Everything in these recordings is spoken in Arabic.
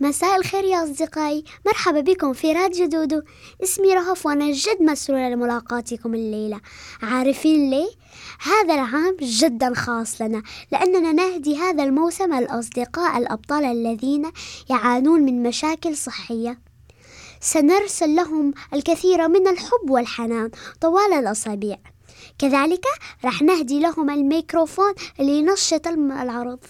مساء الخير يا أصدقائي. مرحبا بكم في راديو دودو. اسمي رهف وأنا جد مسرورة لملاقاتكم الليلة. عارفين ليه؟ هذا العام جدا خاص لنا لأننا نهدي هذا الموسم الأصدقاء الأبطال الذين يعانون من مشاكل صحية. سنرسل لهم الكثير من الحب والحنان طوال الأسابيع. كذلك رح نهدي لهم الميكروفون لينشط العرض.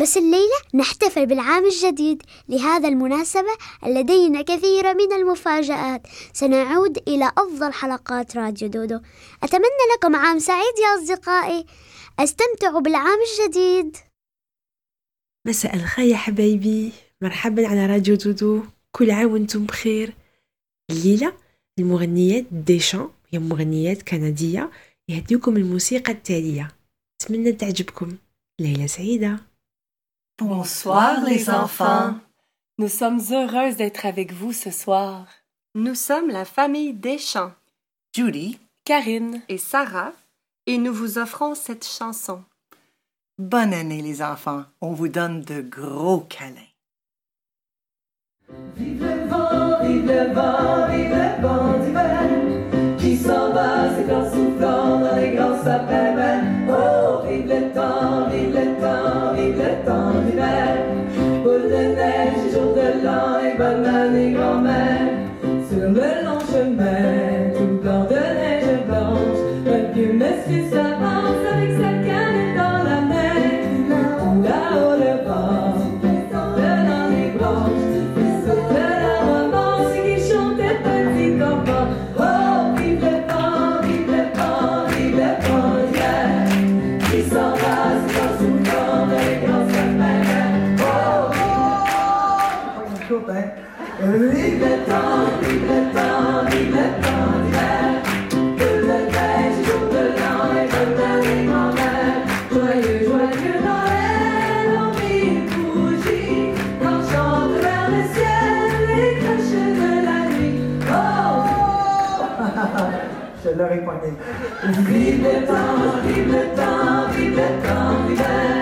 بس الليلة نحتفل بالعام الجديد. لهذا المناسبة لدينا كثير من المفاجآت. سنعود إلى أفضل حلقات راديو دودو. أتمنى لكم عام سعيد يا أصدقائي. استمتعوا بالعام الجديد. مساء الخير يا حبايبي. مرحبا على راديو دودو. كل عام وأنتم بخير. الليلة المغنيات ديشان هي مغنيات كندية. يهديكم الموسيقى التالية. أتمنى تعجبكم. ليلة سعيدة. Bonsoir les enfants. Nous sommes heureuses d'être avec vous ce soir. Nous sommes la famille Deschamps, Judy, Karine et Sarah, et nous vous offrons cette chanson. Bonne année les enfants. On vous donne de gros câlins. Vive le vent, vive le vent, vive le vent d'hiver qui s'en va, c'est en soufflant dans les grands sapins Vive le temps, vive le temps, vive le temps. Que le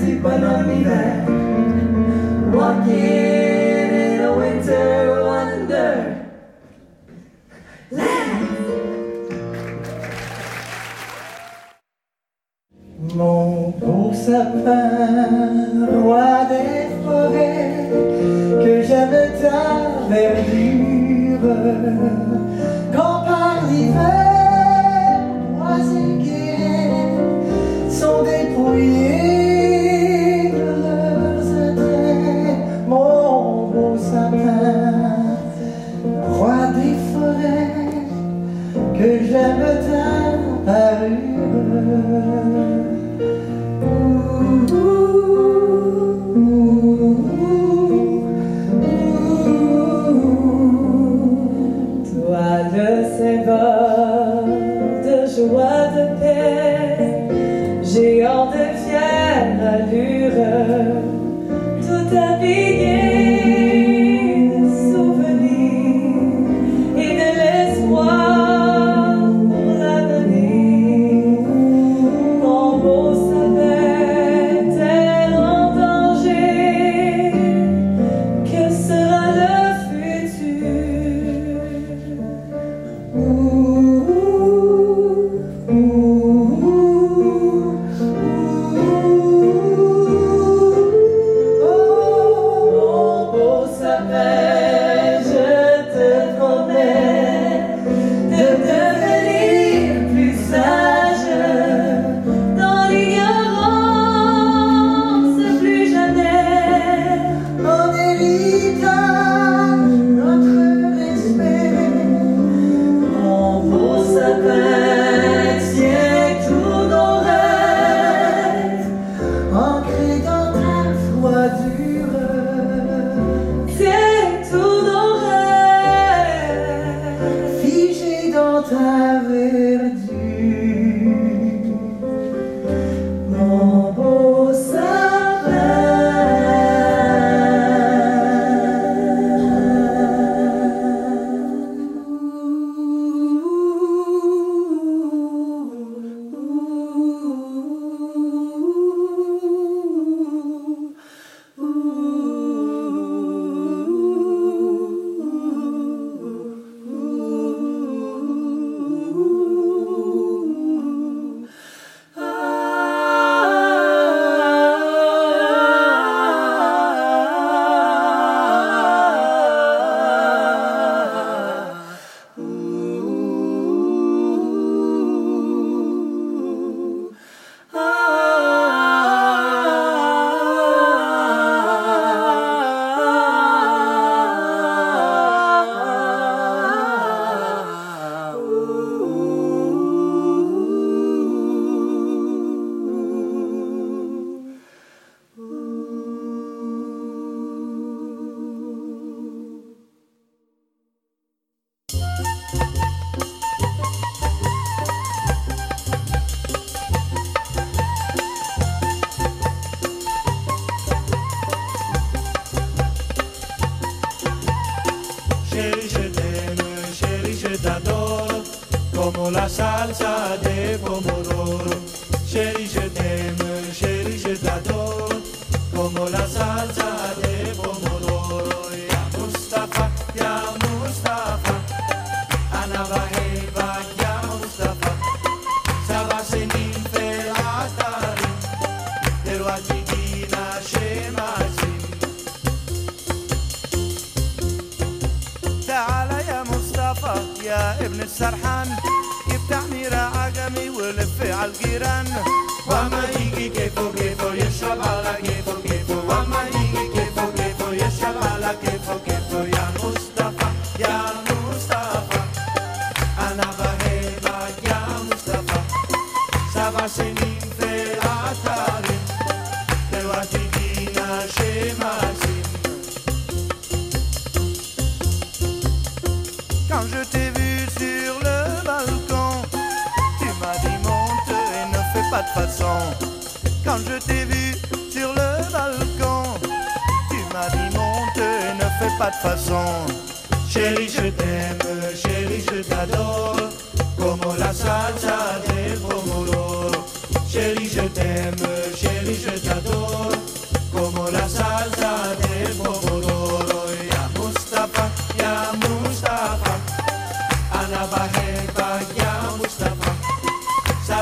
fancy but not me there Walking in a winter wonder. Mon beau sapin, roi des forêts, que j'aime ta verdure.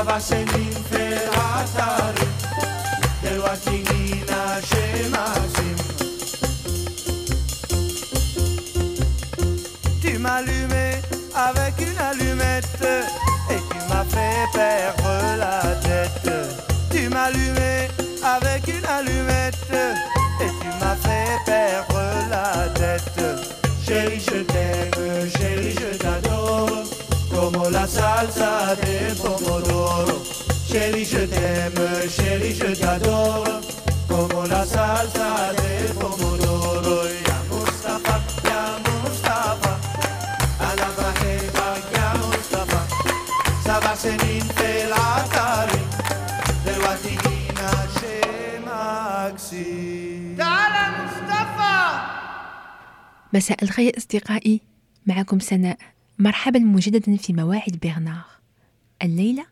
سبع سنين في العطاري دلوقتي je t'adore Como la salsa del pomodoro Ya Mustafa, ya Mustafa أنا بحبك يا مصطفى سبع سنين في العطاري دلوقتي جينا شي ماكسي تعال مصطفى! مساء الخير أصدقائي معكم سناء. مرحبا مجددا في مواعيد بيرنار. الليلة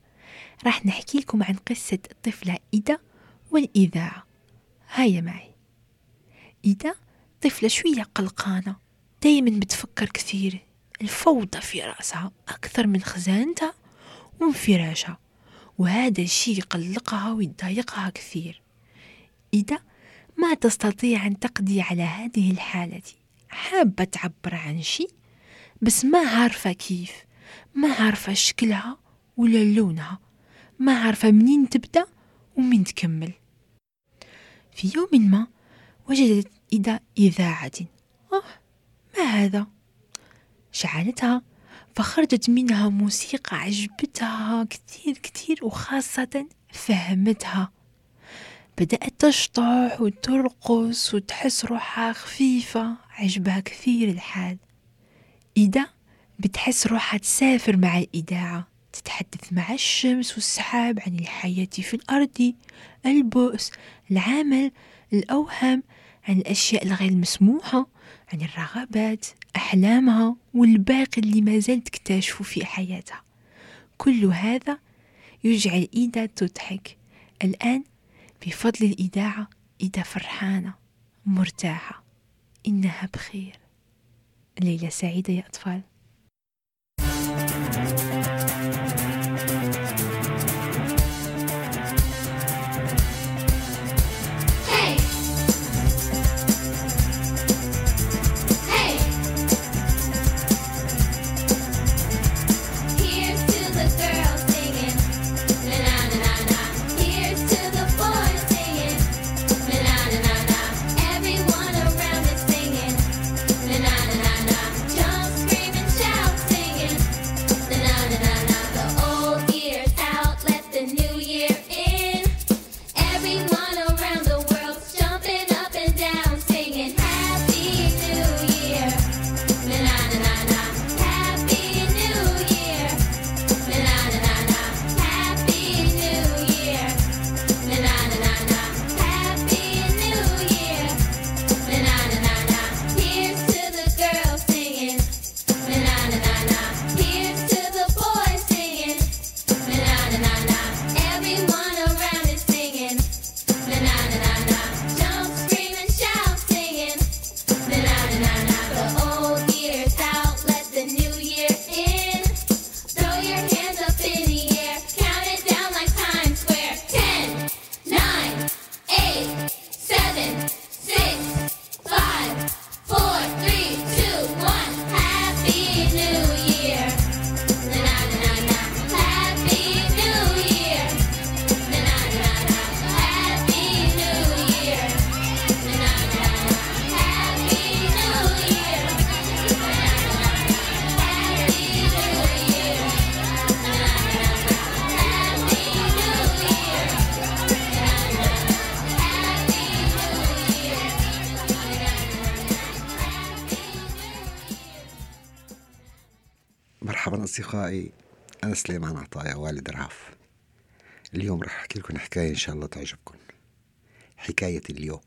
راح نحكي لكم عن قصة الطفلة إيدا والإذاعة هيا معي. إيدا طفلة شوية قلقانة دايما بتفكر كثير. الفوضى في رأسها أكثر من خزانتها وانفراشها وهذا الشيء يقلقها ويضايقها كثير. إذا ما تستطيع أن تقضي على هذه الحالة حابة تعبر عن شيء بس ما عارفة كيف ما عارفة شكلها ولا لونها. ما عارفة منين تبدأ ومين تكمل. في يوم ما وجدت إذا إذاعة. أوه ما هذا؟ شعلتها فخرجت منها موسيقى عجبتها كثير كثير وخاصة فهمتها. بدأت تشطح وترقص وتحس روحها خفيفة عجبها كثير الحال. إذا بتحس روحها تسافر مع الإذاعة. تتحدث مع الشمس والسحاب عن الحياة في الأرض البؤس العمل الأوهام عن الأشياء الغير مسموحة عن الرغبات أحلامها والباقي اللي ما زالت تكتشفه في حياتها. كل هذا يجعل إيدا تضحك. الآن بفضل الإذاعة إيدا فرحانة مرتاحة إنها بخير. ليلة سعيدة يا أطفال. سليمان عطايا والد رعاف اليوم راح أحكي لكم حكاية إن شاء الله تعجبكم. حكاية اليوم.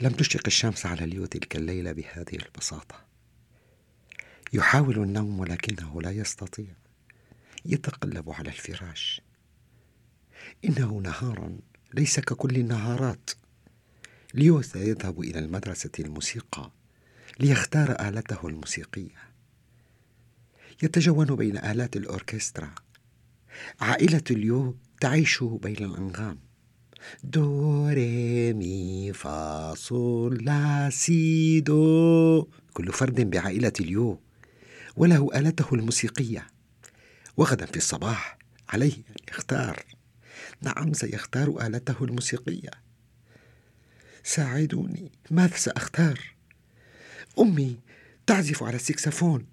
لم تشرق الشمس على اليو تلك الليلة بهذه البساطة. يحاول النوم ولكنه لا يستطيع. يتقلب على الفراش. إنه نهار ليس ككل النهارات. ليو سيذهب إلى المدرسة الموسيقى ليختار آلته الموسيقية. يتجول بين آلات الأوركسترا. عائلة ليو تعيش بين الأنغام. دو ري مي فا صول لا سي دو. كل فرد بعائلة ليو وله آلته الموسيقية. وغدا في الصباح عليه أن يختار. نعم سيختار آلته الموسيقية. ساعدوني. ماذا سأختار؟ أمي تعزف على السكسفون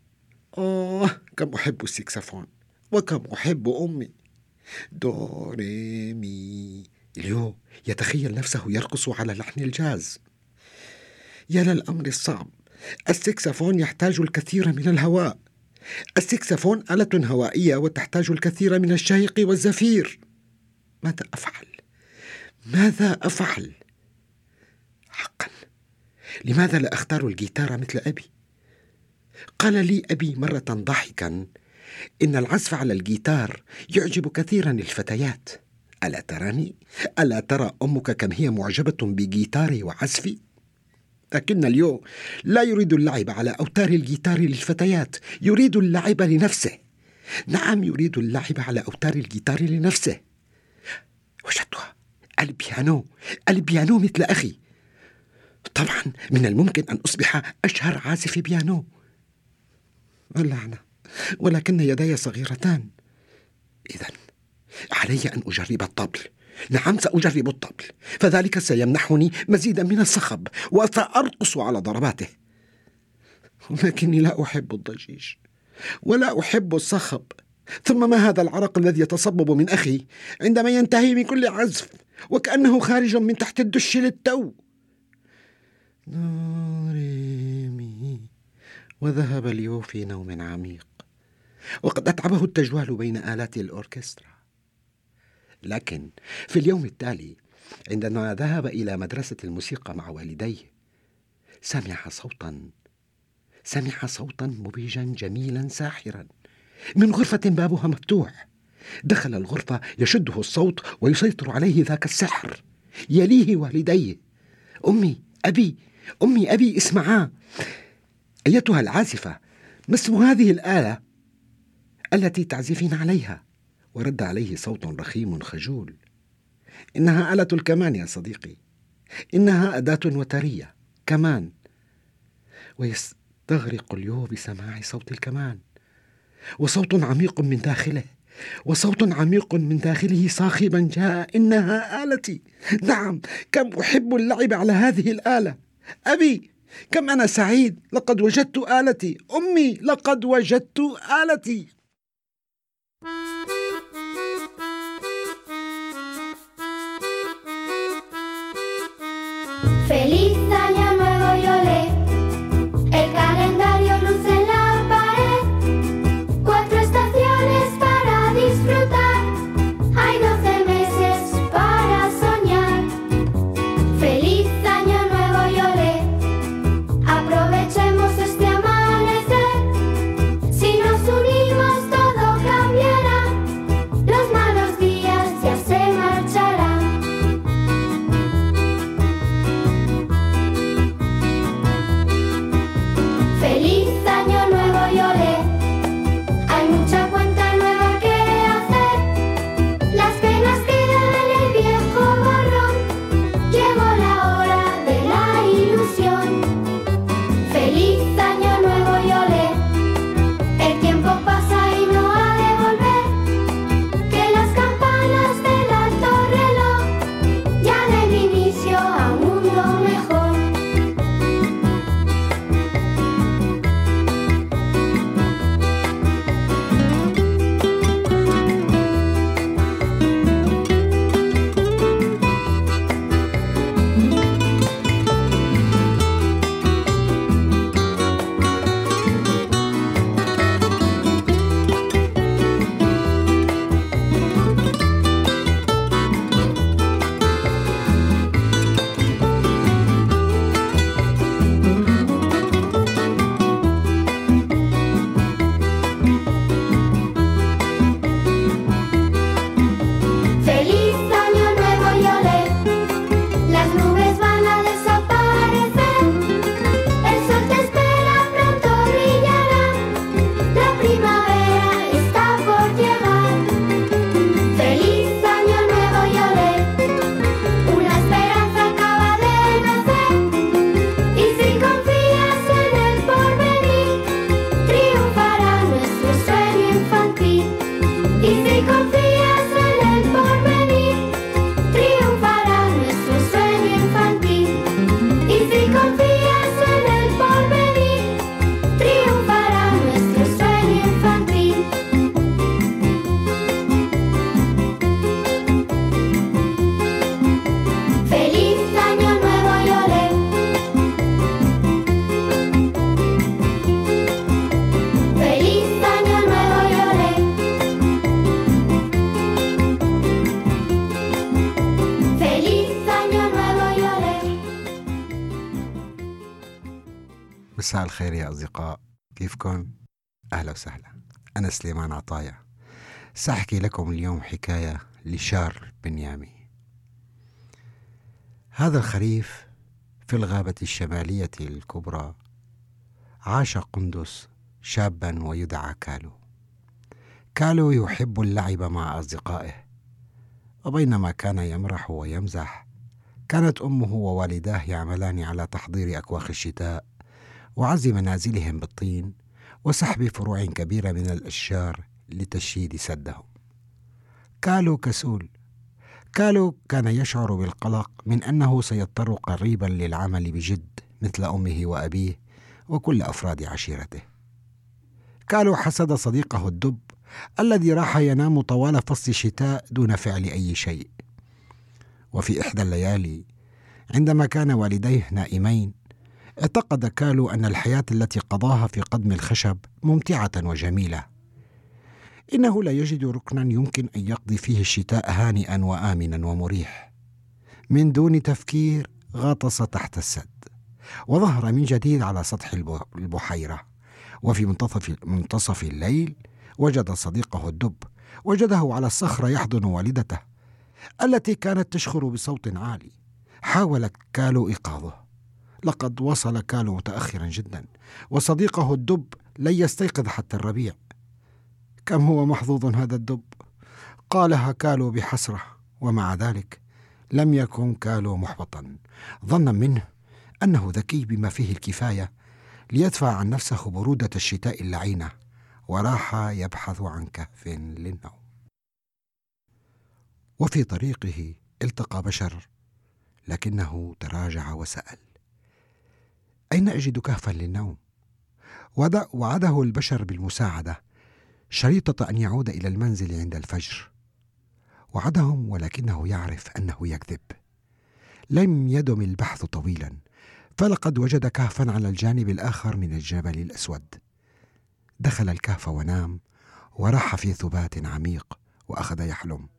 آه كم أحب السكسفون وكم أحب أمي دو ري مي اليو يتخيل نفسه يرقص على لحن الجاز يا للأمر الصعب السكسفون يحتاج الكثير من الهواء السكسفون آلة هوائية وتحتاج الكثير من الشهيق والزفير ماذا أفعل؟ ماذا أفعل؟ حقا لماذا لا أختار الجيتار مثل أبي؟ قال لي أبي مرة ضاحكا إن العزف على الجيتار يعجب كثيرا الفتيات. ألا تراني؟ ألا ترى أمك كم هي معجبة بجيتاري وعزفي؟ لكن اليو لا يريد اللعب على أوتار الجيتار للفتيات يريد اللعب لنفسه. نعم يريد اللعب على أوتار الجيتار لنفسه. وجدتها البيانو البيانو مثل أخي. طبعا من الممكن أن أصبح أشهر عازف بيانو. اللعنة ولكن يداي صغيرتان. إذا علي أن أجرب الطبل. نعم سأجرب الطبل. فذلك سيمنحني مزيدا من الصخب وسأرقص على ضرباته. ولكني لا أحب الضجيج ولا أحب الصخب. ثم ما هذا العرق الذي يتصبب من أخي؟ عندما ينتهي من كل عزف وكأنه خارج من تحت الدش للتو. دو ري مي وذهب اليو في نوم عميق. وقد أتعبه التجوال بين آلات الأوركسترا. لكن في اليوم التالي عندما ذهب إلى مدرسة الموسيقى مع والديه سمع صوتا سمع صوتا مبهجا جميلا ساحرا. من غرفة بابها مفتوح. دخل الغرفة يشده الصوت ويسيطر عليه ذاك السحر. يليه والديه. أمي أبي أمي أبي اسمعا. أيتها العازفة ما اسم هذه الآلة التي تعزفين عليها؟ ورد عليه صوت رخيم خجول. إنها آلة الكمان يا صديقي. إنها أداة وترية كمان. ويستغرق اليو بسماع صوت الكمان. وصوت عميق من داخله وصوت عميق من داخله صاخبا جاء. إنها آلتي. نعم كم أحب اللعب على هذه الآلة. أبي! كم أنا سعيد لقد وجدت آلتي. أمي لقد وجدت آلتي. الخير يا أصدقاء. كيفكم؟ أهلا وسهلا. أنا سليمان عطايا. سأحكي لكم اليوم حكاية لشارل بنيامي. هذا الخريف في الغابة الشمالية الكبرى عاش قندس شابا ويدعى كالو. كالو يحب اللعب مع أصدقائه وبينما كان يمرح ويمزح كانت أمه ووالداه يعملان على تحضير أكواخ الشتاء. وعزل منازلهم بالطين وسحب فروع كبيرة من الأشجار لتشييد سدهم. كالو كسول كالو كان يشعر بالقلق من أنه سيضطر قريبا للعمل بجد مثل أمه وأبيه وكل أفراد عشيرته. كالو حسد صديقه الدب الذي راح ينام طوال فصل الشتاء دون فعل أي شيء. وفي إحدى الليالي عندما كان والديه نائمين اعتقد كالو أن الحياة التي قضاها في قدم الخشب ممتعة وجميلة. إنه لا يجد ركنا يمكن أن يقضي فيه الشتاء هانئا وآمنا ومريح. من دون تفكير غطس تحت السد وظهر من جديد على سطح البحيرة. وفي منتصف, منتصف الليل وجد صديقه الدب وجده على الصخرة يحضن والدته التي كانت تشخر بصوت عالي. حاول كالو إيقاظه. لقد وصل كالو متأخرا جدا وصديقه الدب لن يستيقظ حتى الربيع. كم هو محظوظ هذا الدب؟ قالها كالو بحسرة ومع ذلك لم يكن كالو محبطا. ظنا منه أنه ذكي بما فيه الكفاية ليدفع عن نفسه برودة الشتاء اللعينة وراح يبحث عن كهف للنوم. وفي طريقه التقى بشر لكنه تراجع وسأل أين أجد كهفا للنوم؟ وعده البشر بالمساعدة شريطة أن يعود إلى المنزل عند الفجر. وعدهم ولكنه يعرف أنه يكذب. لم يدم البحث طويلا فلقد وجد كهفا على الجانب الآخر من الجبل الأسود. دخل الكهف ونام وراح في ثبات عميق وأخذ يحلم.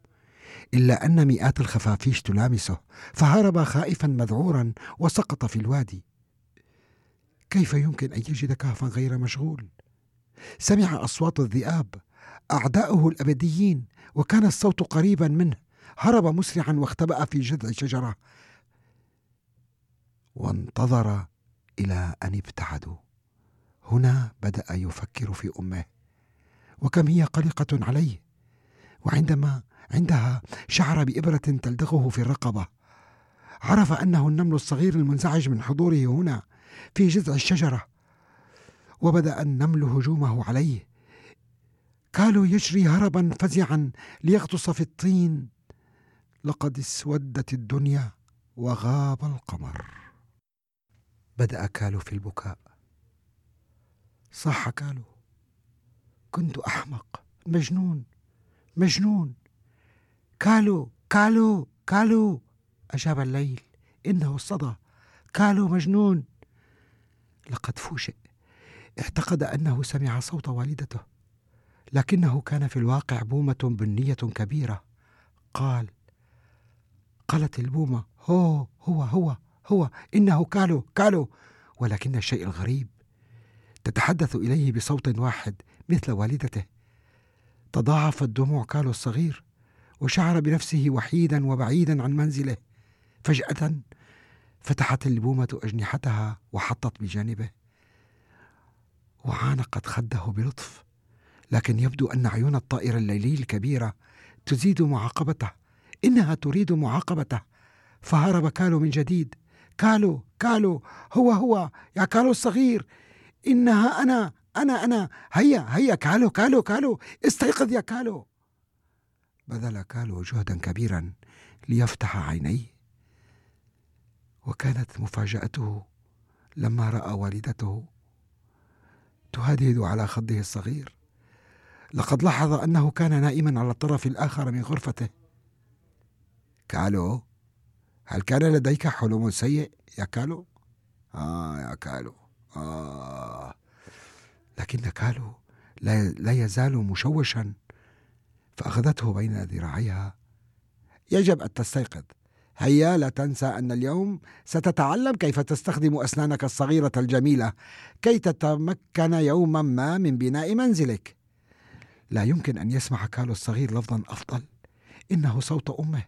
إلا أن مئات الخفافيش تلامسه فهرب خائفا مذعورا وسقط في الوادي. كيف يمكن أن يجد كهفا غير مشغول؟ سمع أصوات الذئاب أعداؤه الأبديين وكان الصوت قريبا منه هرب مسرعا واختبأ في جذع شجرة وانتظر إلى أن ابتعدوا هنا بدأ يفكر في أمه. وكم هي قلقة عليه. وعندما عندها شعر بإبرة تلدغه في الرقبة. عرف أنه النمل الصغير المنزعج من حضوره هنا. في جذع الشجرة وبدأ النمل هجومه عليه. كالو يجري هربا فزعا ليغطس في الطين. لقد اسودت الدنيا وغاب القمر. بدأ كالو في البكاء. صاح كالو كنت أحمق مجنون مجنون. كالو كالو كالو. أجاب الليل إنه الصدى كالو مجنون. لقد فوجئ اعتقد أنه سمع صوت والدته. لكنه كان في الواقع بومة بنية كبيرة. قال قالت البومة هو هو هو هو إنه كالو كالو. ولكن الشيء الغريب تتحدث إليه بصوت واحد مثل والدته. تضاعفت دموع كالو الصغير وشعر بنفسه وحيدا وبعيدا عن منزله. فجأة فتحت البومة أجنحتها وحطت بجانبه. وعانقت خده بلطف لكن يبدو أن عيون الطائر الليلي الكبيرة تزيد معاقبته. إنها تريد معاقبته. فهرب كالو من جديد. كالو كالو هو هو يا كالو الصغير. إنها أنا أنا أنا. هيا هيا كالو كالو كالو. استيقظ يا كالو. بذل كالو جهدا كبيرا ليفتح عينيه. وكانت مفاجأته لما رأى والدته تهدهد على خده الصغير. لقد لاحظ أنه كان نائما على الطرف الآخر من غرفته. كالو هل كان لديك حلم سيء يا كالو؟ آه يا كالو. آه. لكن كالو لا, لا يزال مشوشا فأخذته بين ذراعيها. يجب أن تستيقظ. هيا لا تنسى أن اليوم ستتعلم كيف تستخدم أسنانك الصغيرة الجميلة كي تتمكن يوما ما من بناء منزلك. لا يمكن أن يسمع كالو الصغير لفظا أفضل. إنه صوت أمه.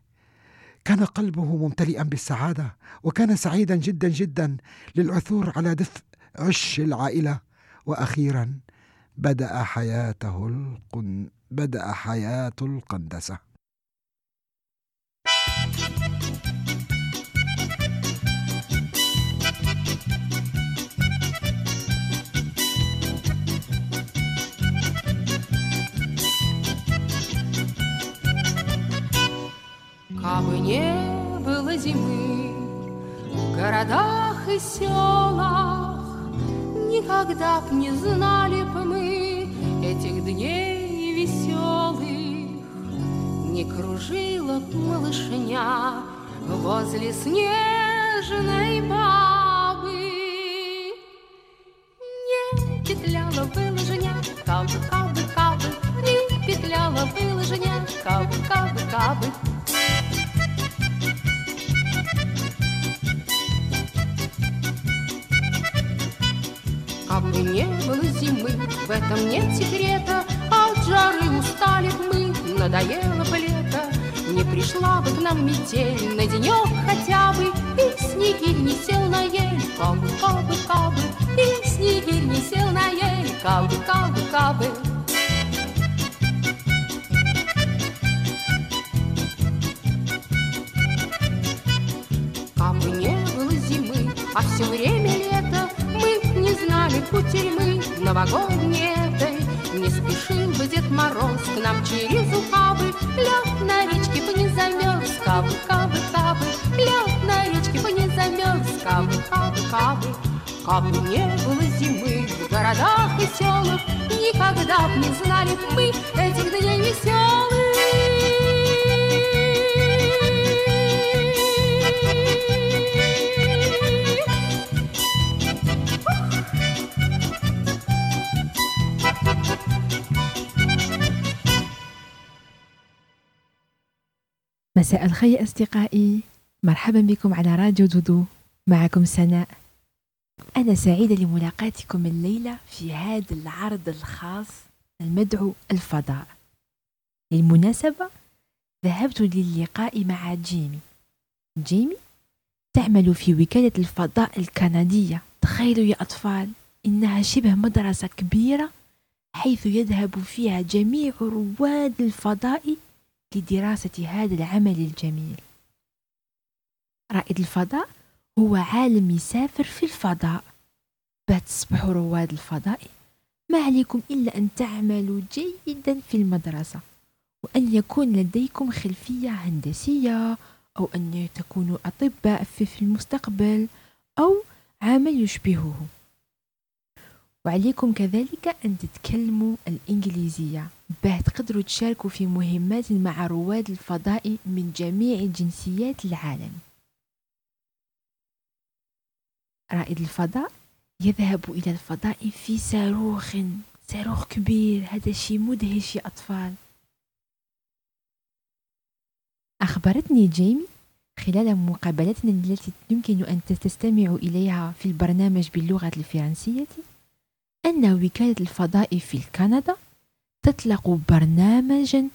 كان قلبه ممتلئا بالسعادة وكان سعيدا جدا جدا للعثور على دفء عش العائلة. وأخيرا بدأ حياته القن... بدأ حياة القندسة. Городах и селах, Никогда б не знали б мы этих дней веселых. Не кружила б малышня возле снежной бабы. Не петляла бы лыжня, кабы, кабы, кабы, Не петляла бы лыжня, кабы, кабы, кабы. Кабы не было зимы, в этом нет секрета, От жары устали мы, надоело бы лето, Не пришла бы к нам метель на денек хотя бы, И снегирь не сел на ель, кабы, кабы, кабы, И снегирь не сел на ель, кабы, кабы, кабы. Кабы не было зимы, а все время не знали кутерьмы новогодней этой. Не спешил бы Дед Мороз к нам через ухабы, Лед на речке бы не замерз, кабы, кабы, кабы, Лед на речке бы не замерз, кабы, кабы, кабы. Кабы не было зимы в городах и селах, Никогда б не знали мы этих дней веселых. مساء الخير أصدقائي. مرحبا بكم على راديو دودو. معكم سناء. أنا سعيدة لملاقاتكم الليلة في هذا العرض الخاص المدعو الفضاء. للمناسبة ذهبت للقاء مع جيمي. جيمي تعمل في وكالة الفضاء الكندية. تخيلوا يا أطفال إنها شبه مدرسة كبيرة حيث يذهب فيها جميع رواد الفضاء لدراسة هذا العمل الجميل. رائد الفضاء هو عالم يسافر في الفضاء. تصبحوا رواد الفضاء ما عليكم إلا أن تعملوا جيدا في المدرسة وأن يكون لديكم خلفية هندسية أو أن تكونوا أطباء في المستقبل أو عمل يشبهه. وعليكم كذلك أن تتكلموا الإنجليزية. باه تقدروا تشاركوا في مهمات مع رواد الفضاء من جميع جنسيات العالم. رائد الفضاء يذهب إلى الفضاء في صاروخ صاروخ كبير هذا شيء مدهش يا أطفال. أخبرتني جيمي خلال مقابلتنا التي يمكن أن تستمعوا إليها في البرنامج باللغة الفرنسية أن وكالة الفضاء في كندا تطلق برنامجا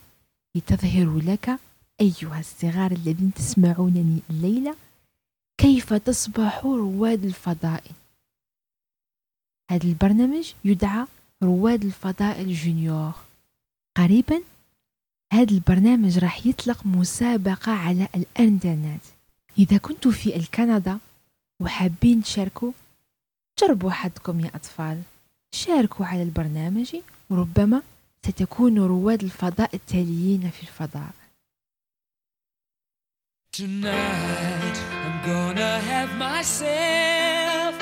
لتظهر لك أيها الصغار الذين تسمعونني الليلة كيف تصبح رواد الفضاء؟ هذا البرنامج يدعى رواد الفضاء الجونيور. قريبا هذا البرنامج راح يطلق مسابقة على الإنترنت. إذا كنتوا في الكندا وحابين تشاركوا جربوا حظكم يا أطفال. شاركوا على البرنامج وربما ستكونوا رواد الفضاء التاليين في الفضاء Tonight I'm gonna have myself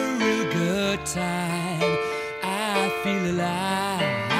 a real good time. I feel alive.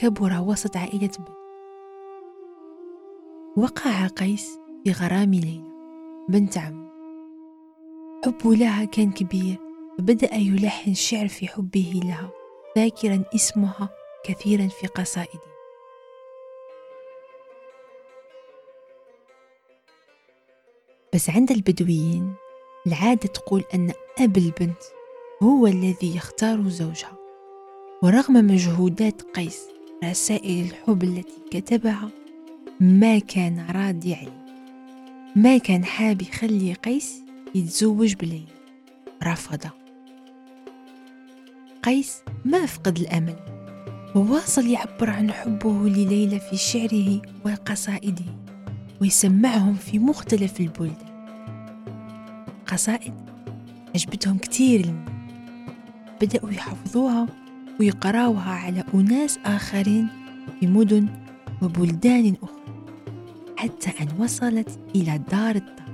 كبرا وسط عائلة بنت وقع قيس في غرام ليلى بنت عمه حبه لها كان كبير فبدأ يلحن شعر في حبه لها ذاكرا اسمها كثيرا في قصائده. بس عند البدويين العادة تقول أن أب البنت هو الذي يختار زوجها ورغم مجهودات قيس رسائل الحب التي كتبها ما كان راضي عليه ما كان حاب يخلي قيس يتزوج بليلى رفض. قيس ما فقد الأمل وواصل يعبر عن حبه لليلى في شعره وقصائده ويسمعهم في مختلف البلدان. قصائد عجبتهم كتير بدأوا يحفظوها ويقراوها على أناس آخرين في مدن وبلدان أخرى حتى أن وصلت إلى دار الطائف.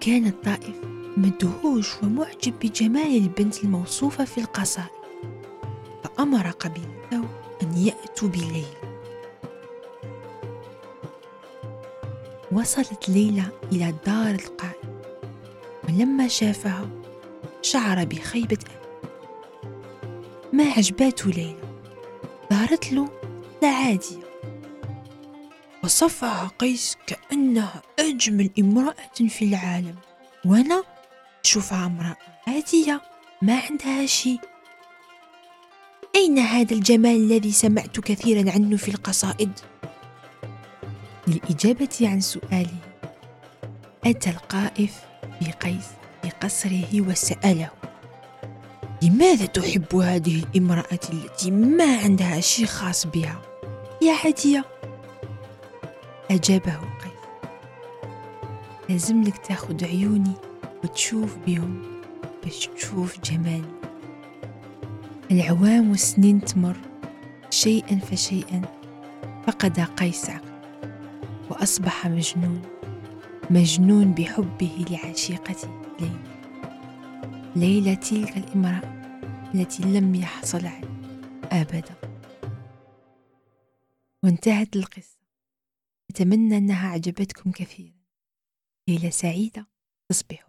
كان الطائف مدهوش ومعجب بجمال البنت الموصوفة في القصائد فأمر قبيلته أن يأتوا بليلى. وصلت ليلى إلى دار القائد ولما شافها شعر بخيبة أمل ما عجباته ليلى. ظهرت له عادية وصفها قيس كأنها أجمل امرأة في العالم. وأنا أشوفها امرأة عادية ما عندها شيء. أين هذا الجمال الذي سمعت كثيرا عنه في القصائد؟ للإجابة عن سؤاله أتى القائف بقيس في قصره وسأله. لماذا تحب هذه الامرأة التي ما عندها شيء خاص بها؟ يا عادية أجابه قيس. لازم لك تاخد عيوني وتشوف بهم باش تشوف جمالي العوام والسنين تمر شيئا فشيئا فقد قيس عقله وأصبح مجنون مجنون بحبه لعشيقته ليلى. ليلى تلك الإمرأة التي لم يحصل عليها أبدا. وانتهت القصة. أتمنى أنها عجبتكم كثيرا. ليلة سعيدة. تصبحوا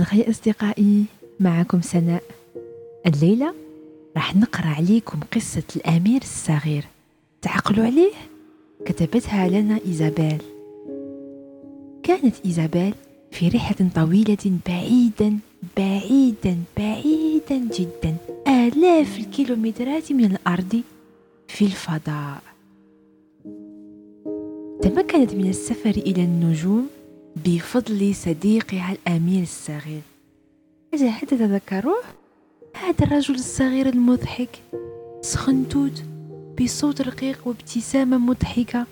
الخير أصدقائي معكم سناء. الليلة راح نقرأ عليكم قصة الأمير الصغير. تعقلوا عليه؟ كتبتها لنا إيزابيل. كانت إيزابيل في رحلة طويلة بعيدا بعيدا بعيدا جدا. آلاف الكيلومترات من الأرض في الفضاء. تمكنت من السفر إلى النجوم بفضل صديقها الأمير الصغير. أجل هل تتذكروه؟ هذا الرجل الصغير المضحك. سخنتوت بصوت رقيق وابتسامة مضحكة.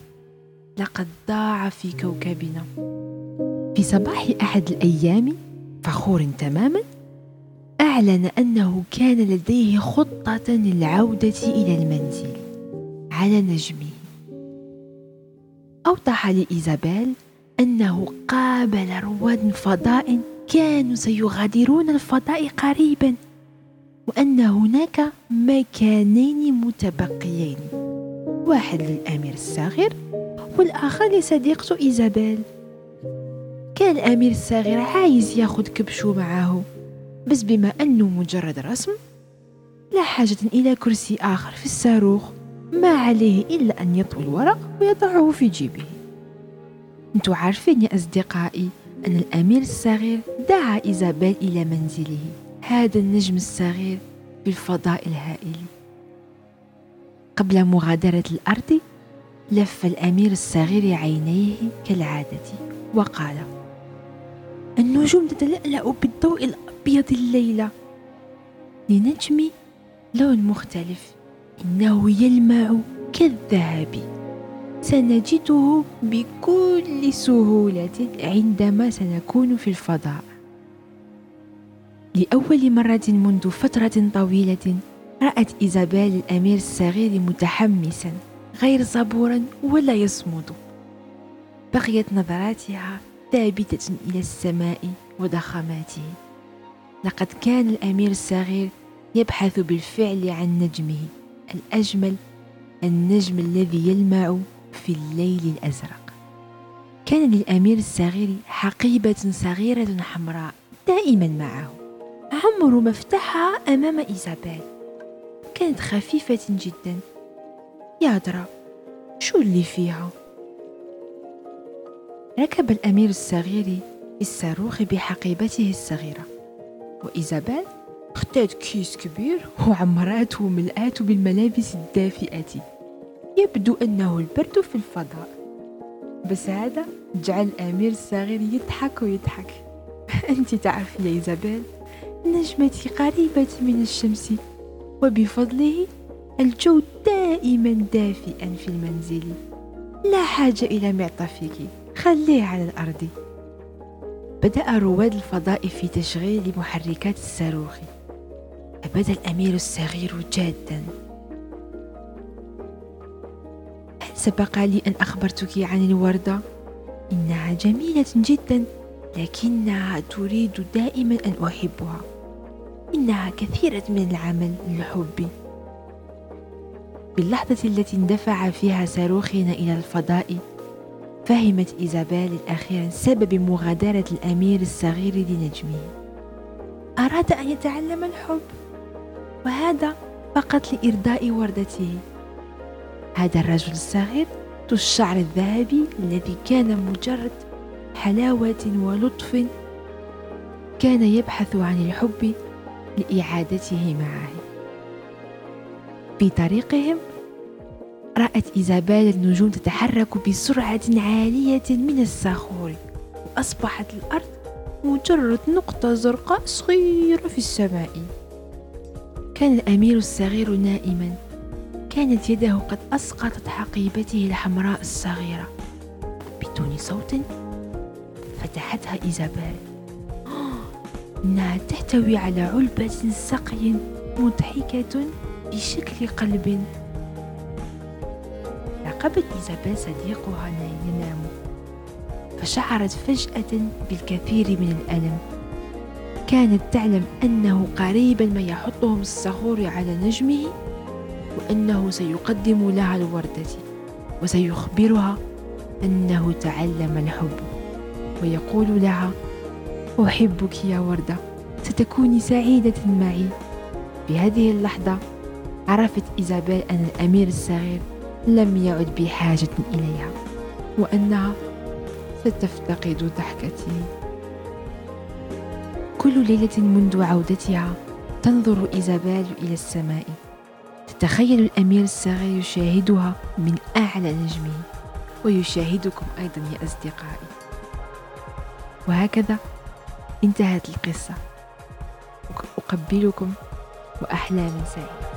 لقد ضاع في كوكبنا. في صباح أحد الأيام فخور تماما أعلن أنه كان لديه خطة للعودة إلى المنزل على نجمه. أوضح لإيزابيل أنه قابل رواد فضاء كانوا سيغادرون الفضاء قريبا وأن هناك مكانين متبقيين. واحد للأمير الصغير والآخر لصديقته إيزابيل. كان الأمير الصغير عايز ياخد كبشو معاه بس بما أنه مجرد رسم لا حاجة إلى كرسي آخر في الصاروخ ما عليه إلا أن يطوي الورق ويضعه في جيبه. أنتوا عارفين يا أصدقائي أن الأمير الصغير دعا إيزابيل إلى منزله هذا النجم الصغير في الفضاء الهائل. قبل مغادرة الأرض لف الأمير الصغير عينيه كالعادة وقال النجوم تتلألأ بالضوء الأبيض الليلة. لنجمي لون مختلف إنه يلمع كالذهب سنجده بكل سهولة عندما سنكون في الفضاء. لأول مرة منذ فترة طويلة رأت إيزابيل الأمير الصغير متحمسا غير صبورا ولا يصمد. بقيت نظراتها ثابتة إلى السماء وضخاماته. لقد كان الأمير الصغير يبحث بالفعل عن نجمه الأجمل النجم الذي يلمع في الليل الأزرق. كان للأمير الصغير حقيبة صغيرة حمراء دائما معه. عمر مفتاحها أمام إيزابيل. كانت خفيفة جدا. يا ترى شو اللي فيها؟ ركب الأمير الصغير الصاروخ بحقيبته الصغيرة. وإيزابيل اختارت كيس كبير وعمراته وملآته بالملابس الدافئة. يبدو أنه البرد في الفضاء. بس هذا جعل الأمير الصغير يضحك ويضحك. أنت تعرفي يا إيزابيل نجمتي قريبة من الشمس وبفضله الجو دائما دافئا في المنزل. لا حاجة إلى معطفك خليه على الأرض. بدأ رواد الفضاء في تشغيل محركات الصاروخ. فبدا الأمير الصغير جادا. سبق لي أن أخبرتك عن الوردة؟ إنها جميلة جدا لكنها تريد دائما أن أحبها. إنها كثيرة من العمل للحب. باللحظة التي اندفع فيها صاروخنا إلى الفضاء فهمت إيزابيل أخيرا سبب مغادرة الأمير الصغير لنجمه. أراد أن يتعلم الحب وهذا فقط لإرضاء وردته. هذا الرجل الصغير ذو الشعر الذهبي الذي كان مجرد حلاوة ولطف كان يبحث عن الحب لإعادته معه. في طريقهم رأت إيزابيل النجوم تتحرك بسرعة عالية من الصخور. وأصبحت الأرض مجرد نقطة زرقاء صغيرة في السماء. كان الأمير الصغير نائما. كانت يده قد أسقطت حقيبته الحمراء الصغيرة. بدون صوت فتحتها إيزابيل. إنها تحتوي على علبة سقي مضحكة بشكل قلب. راقبت إيزابيل صديقها ينام فشعرت فجأة بالكثير من الألم. كانت تعلم أنه قريبا ما يحطهم الصخور على نجمه. وأنه سيقدم لها الوردة وسيخبرها أنه تعلم الحب. ويقول لها أحبك يا وردة ستكوني سعيدة معي. في هذه اللحظة عرفت إيزابيل أن الأمير الصغير لم يعد بحاجة إليها وأنها ستفتقد ضحكته كل ليلة منذ عودتها تنظر إيزابيل إلى السماء. تخيلوا الأمير الصغير يشاهدها من أعلى نجمه ويشاهدكم أيضا يا أصدقائي. وهكذا انتهت القصة. أقبلكم وأحلام سعيدة.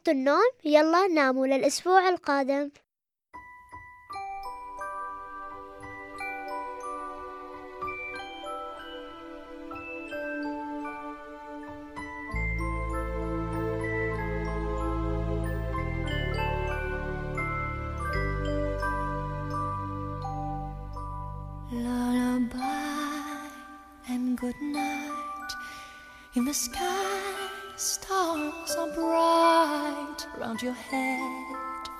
وقت النوم. يلا ناموا للأسبوع القادم.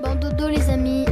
Bon dodo les amis.